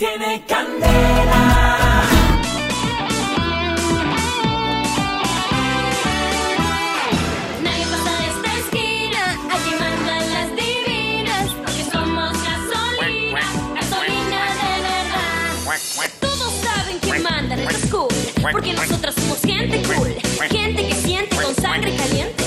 tiene candela. Nadie pasa de esta esquina, aquí mandan las divinas, porque somos gasolina, gasolina de verdad. Todos saben que mandan en los cool, porque nosotros somos gente cool, gente que siente con sangre caliente,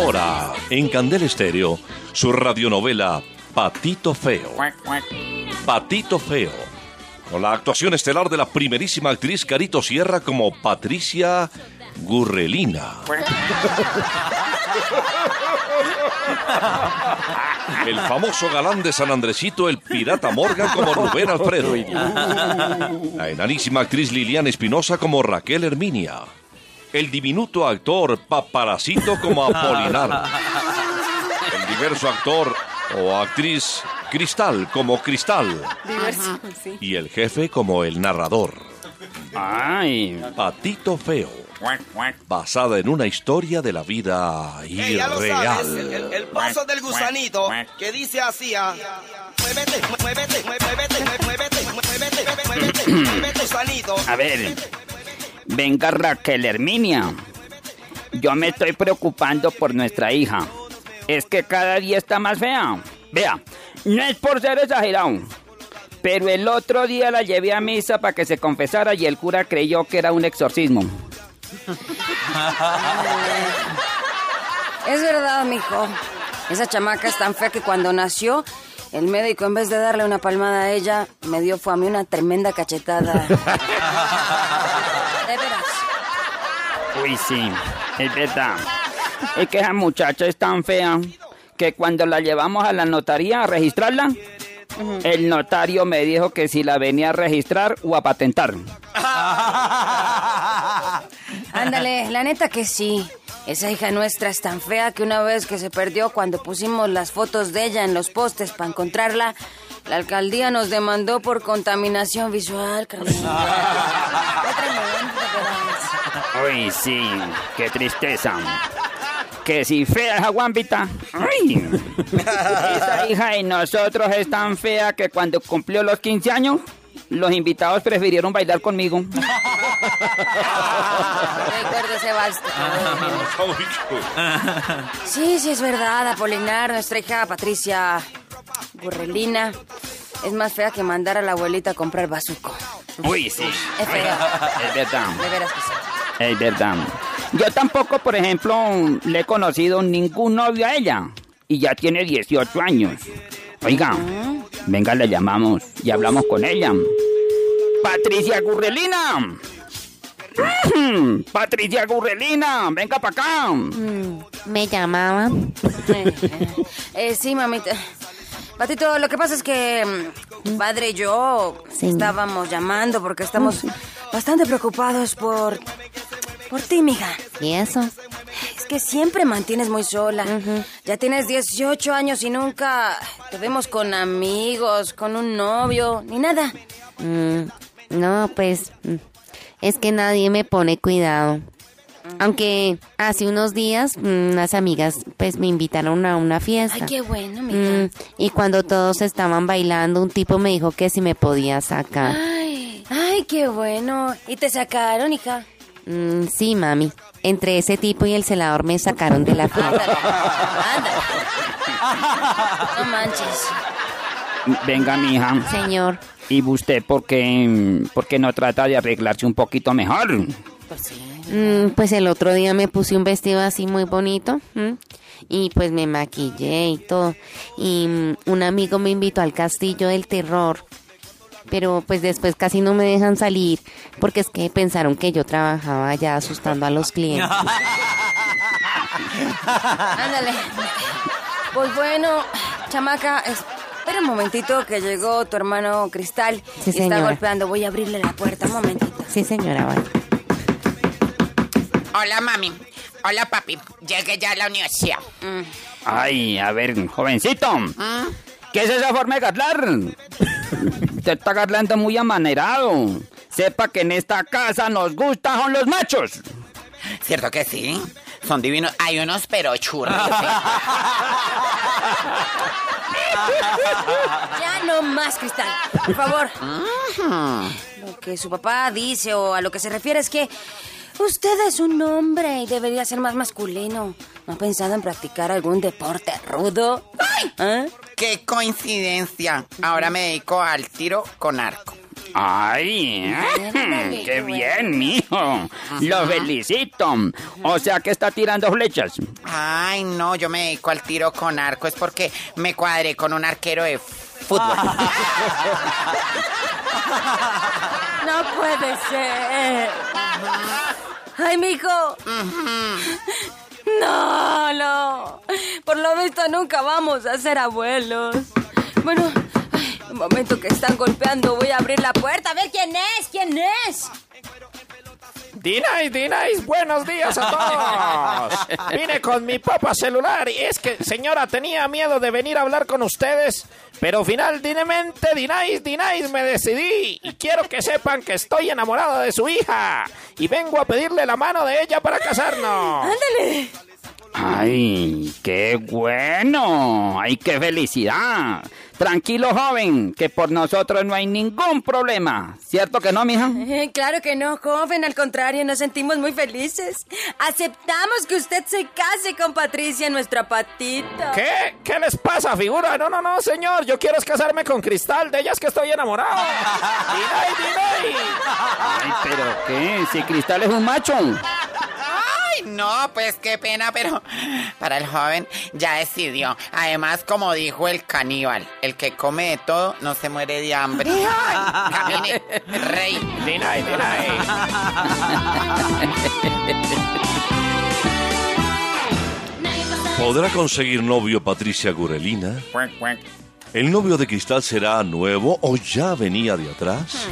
ahora, en Candel Estéreo, su radionovela Patito Feo. Patito Feo. Con la actuación estelar de la primerísima actriz Carito Sierra como Patricia Gurrelina. El famoso galán de San Andresito, el pirata Morgan como Rubén Alfredo. La enanísima actriz Liliana Espinosa como Raquel Herminia. El diminuto actor Paparacito como Apolinar. El diverso actor o actriz Cristal como Cristal. Diverso, sí. Y el jefe como el narrador. Ay, Patito Feo. Basada en una historia de la vida Ey, ya lo sabes, el, el- irreal. el paso del gusanito que dice así, ah, muévete, muévete, muévete, muévete, muévete, muévete, muévete, muévete, gusanito. a ver. Venga Raquel Herminia. Yo me estoy preocupando por nuestra hija. Es que cada día está más fea. Vea, no es por ser exagerado. Pero el otro día la llevé a misa para que se confesara y el cura creyó que era un exorcismo. Es verdad, mijo. Esa chamaca es tan fea que cuando nació, el médico en vez de darle una palmada a ella, me dio fue a mí una tremenda cachetada. De veras. Uy, sí, es verdad. Es que esa muchacha es tan fea que cuando la llevamos a la notaría a registrarla, el notario me dijo que si la venía a registrar o a patentar. Ándale, la neta que sí. Esa hija nuestra es tan fea que una vez que se perdió cuando pusimos las fotos de ella en los postes para encontrarla, la alcaldía nos demandó por contaminación visual, Carlita. Uy, sí, qué tristeza. Que si fea esa guambita. Ay. Esa hija de nosotros es tan fea que cuando cumplió los 15 años, los invitados prefirieron bailar conmigo. Sí, sí, es verdad, Apolinar, nuestra hija Patricia Gurrelina, es más fea que mandar a la abuelita a comprar bazuco. Uy, sí. Es fea, Es verdad. de veras que sí. Es verdad. Yo tampoco, por ejemplo, le he conocido ningún novio a ella. Y ya tiene 18 años. Oiga, venga, la llamamos y hablamos con ella. Patricia Gurrelina. Mm, Patricia Gurrelina, venga para acá. Me llamaban. Eh, eh, sí, mamita. Patito, lo que pasa es que mm, padre y yo estábamos llamando porque estamos bastante preocupados por... por ti, mija. ¿Y eso? Es que siempre mantienes muy sola. Ya tienes 18 años y nunca te vemos con amigos, con un novio, ni nada. Mm, no, pues mm, es que nadie me pone cuidado. Aunque hace unos días mm, unas amigas pues me invitaron a una fiesta. Ay, qué bueno, mija. Mm, y cuando todos estaban bailando, un tipo me dijo que si me podía sacar. Ay, ay, qué bueno. ¿Y te sacaron, hija? Mm, sí, mami. Entre ese tipo y el celador me sacaron de la fiesta. Ándale, ándale. No manches. Venga, mija. Señor, ¿Y usted por qué, por qué no trata de arreglarse un poquito mejor? Mm, pues el otro día me puse un vestido así muy bonito. ¿m? Y pues me maquillé y todo. Y mm, un amigo me invitó al castillo del terror. Pero pues después casi no me dejan salir porque es que pensaron que yo trabajaba allá asustando a los clientes. Ándale. Pues bueno, chamaca, espera un momentito que llegó tu hermano Cristal Sí, y está golpeando. Voy a abrirle la puerta, un momentito. Sí, señora, vaya. Hola, mami. Hola, papi. Llegué ya a la universidad. Ay, a ver, jovencito. ¿Qué es esa forma de hablar? Usted está hablando muy amanerado. sepa que en esta casa nos gustan son los machos. ¿Cierto que sí? Son divinos. Hay unos pero churros. Ya no más, Cristal. Por favor. Lo que su papá dice o a lo que se refiere es que usted es un hombre y debería ser más masculino. ¿No ha pensado en practicar algún deporte rudo? ¿Eh? ¡Qué coincidencia! Ahora me dedico al tiro con arco. Ay, Ándale, qué qué bien, mijo. Lo felicito. O sea que está tirando flechas. Ay, no, yo me dedico al tiro con arco. Es porque me cuadré con un arquero de fútbol. No puede ser. Ay, mijo. No, no. Por lo visto nunca vamos a ser abuelos. Bueno, un momento que están golpeando. Voy a abrir la puerta. A ver quién es, quién es. Dinais, Dinais, buenos días a todos. Vine con mi papa celular y es que, señora, tenía miedo de venir a hablar con ustedes, pero finalmente, Dinais, Dinais, me decidí y quiero que sepan que estoy enamorado de su hija y vengo a pedirle la mano de ella para casarnos. Ándale. Ay, qué bueno. Ay, qué felicidad. Tranquilo, joven, que por nosotros no hay ningún problema. ¿Cierto que no, mija? Eh, Claro que no, joven, al contrario, nos sentimos muy felices. Aceptamos que usted se case con Patricia, nuestra patita. ¿Qué? ¿Qué les pasa, figura? No, no, no, señor. Yo quiero es casarme con Cristal. De ella es que estoy enamorado. Dinais, Dinais. Ay, pero ¿qué? Si Cristal es un macho. Ay, no, pues qué pena, pero para el joven ya decidió. Además, como dijo el caníbal, el que come de todo no se muere de hambre. Ay, camine, rey. Dinais. ¿Podrá conseguir novio Patricia Gurelina? ¿El novio de Cristal será nuevo o ya venía de atrás?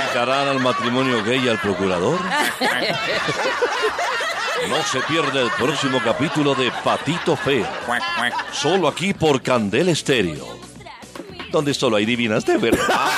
¿Invitarán al matrimonio gay al procurador? No se pierda el próximo capítulo de Patito Feo. Solo aquí por Candel Estéreo. Donde solo hay divinas de verdad.